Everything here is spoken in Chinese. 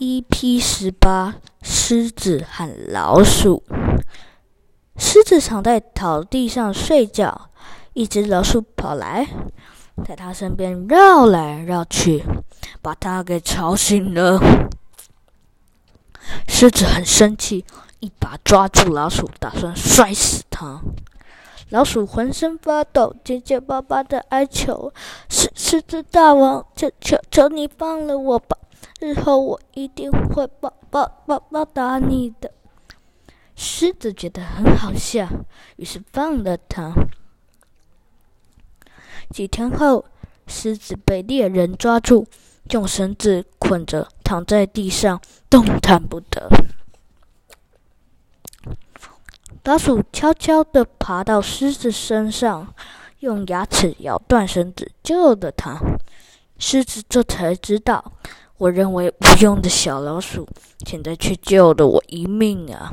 EP 十八，狮子和老鼠。狮子躺在草地上睡觉，一只老鼠跑来，在它身边绕来绕去，把它给吵醒了。狮子很生气，一把抓住老鼠，打算摔死它。老鼠浑身发抖，结结巴巴的哀求：“狮狮子大王，求求求你放了我吧！”日后我一定会报报报报答你的。狮子觉得很好笑，于是放了他。几天后，狮子被猎人抓住，用绳子捆着，躺在地上动弹不得。老鼠悄悄地爬到狮子身上，用牙齿咬断绳子，救了它。狮子这才知道。我认为无用的小老鼠，现在却救了我一命啊！